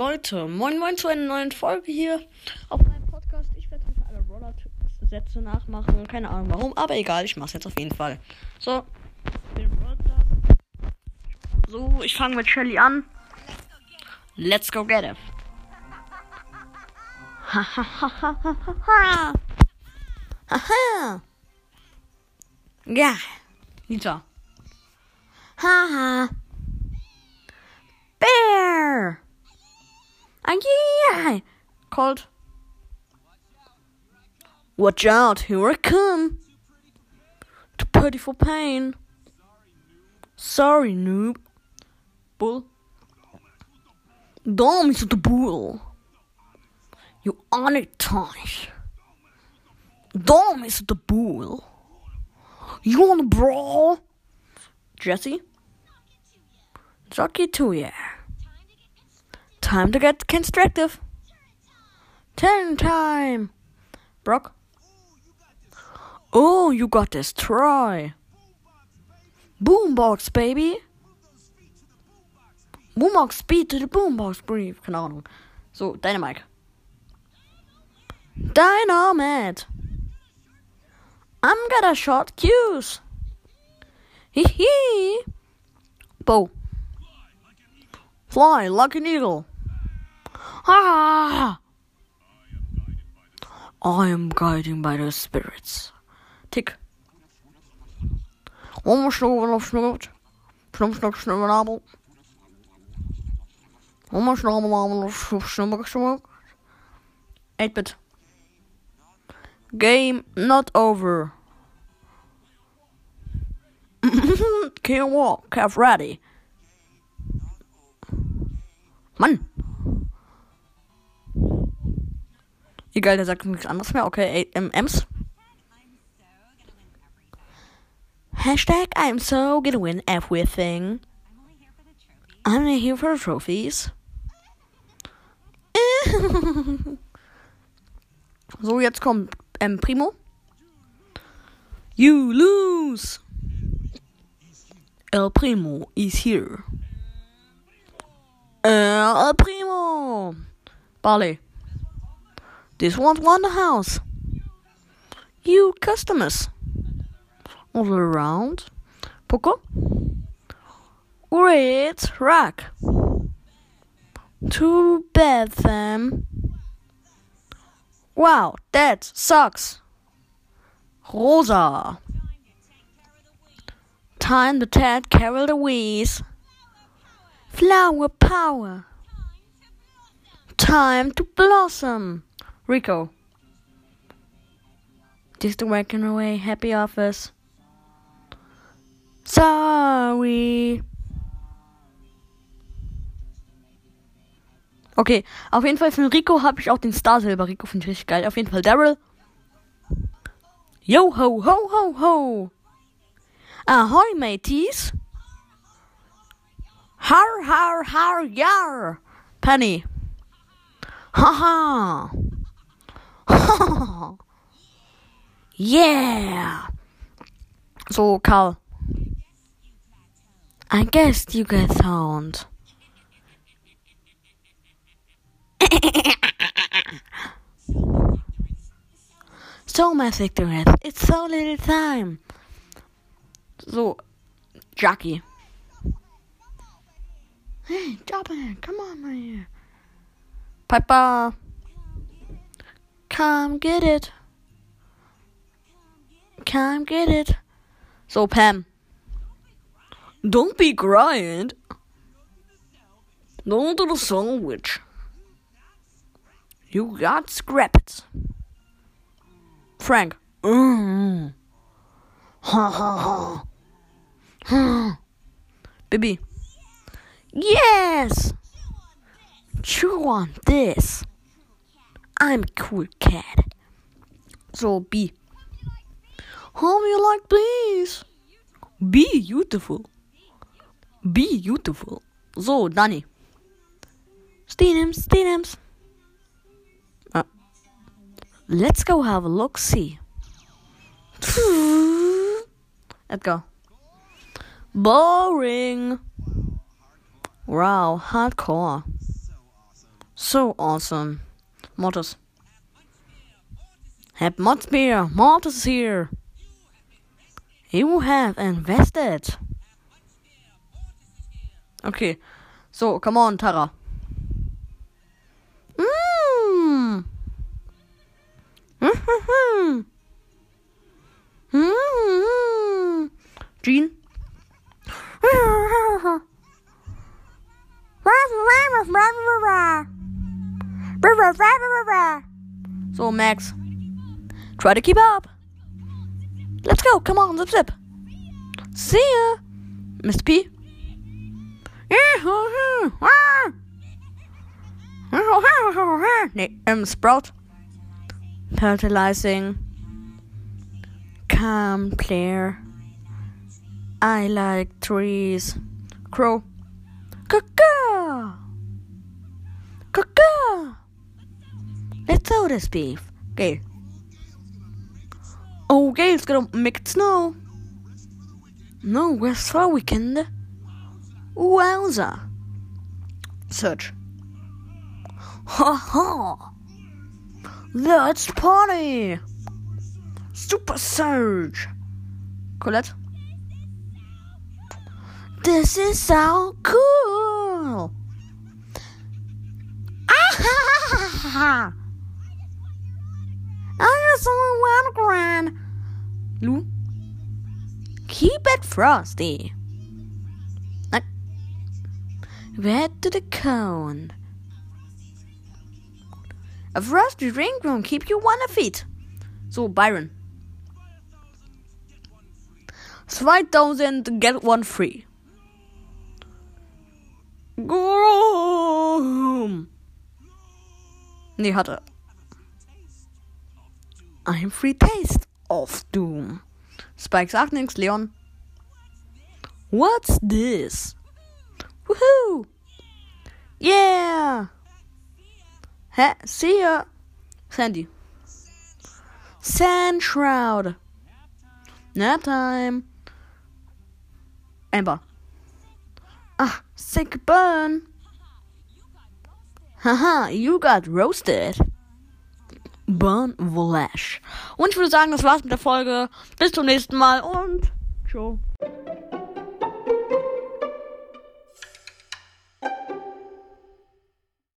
Leute, moin moin zu einer neuen Folge hier auf meinem Podcast. Ich werde heute alle Roller-Sätze nachmachen. Keine Ahnung warum, aber egal, ich mach's jetzt auf jeden Fall. So, so ich fange mit Shelly an. Let's go get it. Hahaha. Haha. Ja, Nita. Haha. Bear. Ah, yeah. Called. Watch out, here I come. To put for pain. Sorry, noob. Bull. Dom is the bull. You on it, Tonish. Dom is the bull. You wanna brawl? Jessie? Jockey too, yeah. Time to get constructive. Ten time. Brock? Oh, you got this. Try. Boombox, baby. Boombox speed to the boombox brief. Keine Ahnung. So, Dynamike. Dynamike. I'm gonna shot cues. Hee hee. Bo. Fly like an eagle. Ah! I am guided by the spirits. Tick. Om snoven of snoot. Snum snuk snubbenabel. Om snubbenabel of snubber smoke. 8 bit. Game not over. Can walk, have ready. Mann! Egal, der sagt nichts anderes mehr. Okay, MMs. Hashtag I'm so gonna win everything. I'm not here for the trophies. so, jetzt kommt ähm, Primo. You lose. El Primo is here. El Primo. Barley. This one's Wonder House. You customers. All around. Poco. Great rack. Too bad, them. Wow, that sucks. Rosa. Time to Ted Carol Louise. Flower power. Time to blossom. Rico. Just working away. Happy office. Sorry. Okay, auf jeden Fall von Rico habe ich auch den Star Silber. Rico finde ich richtig geil. Auf jeden Fall Daryl. Yo ho ho ho ho. Ahoy mateys. Har har har yar. Penny. Haha. yeah. So Carl. I guess you get sound. so, my victory, it's so little time. So, Jacky. Hey, drop it. Come on, here, Piper. Come get it. Come get it. So, Pam. Don't be crying. Don't do the sandwich. You got scrapped. Frank. Mm. Ha ha ha. Baby. Yes! Chew on this. I'm a cool cat. So B. How you like these? Be beautiful. Be beautiful. So, Danny. Stenems, Stenems. Uh, let's go have a look see. Let's go. Boring. Wow, hardcore. So awesome. Mortis. Have Mods beer. Mortis is here. You have invested. Okay. So, come on, Tara. Mm. Mm. Gene. So, Max. Try to keep up. Let's go. Come on, zip zip. See ya. Mr. P. um, Sprout. Fertilizing. Calm, clear. I like trees. Crow. Caca! Caca! Let's throw this beef. Okay. Okay, it's gonna make it snow. No, where's for weekend? Wowza. Surge. Ha ha! Let's party! Super Surge! Colette? This is so cool! Ah! I just only one. Lou? Keep it frosty. Uh, red to the cone. A frosty drink won't keep you one feet. So, Byron. 2000 get one free. Grom. Nee, hatte. Ein Free Taste of Doom. Spike sagt nichts, Leon. What's this? Woohoo! Yeah! Hä? See ya! Sandy. Sand Shroud. Nap time. Amber. Ah, sick burn. Haha, you got roasted. Burn Vlash. Und ich würde sagen, das war's mit der Folge. Bis zum nächsten Mal und ciao.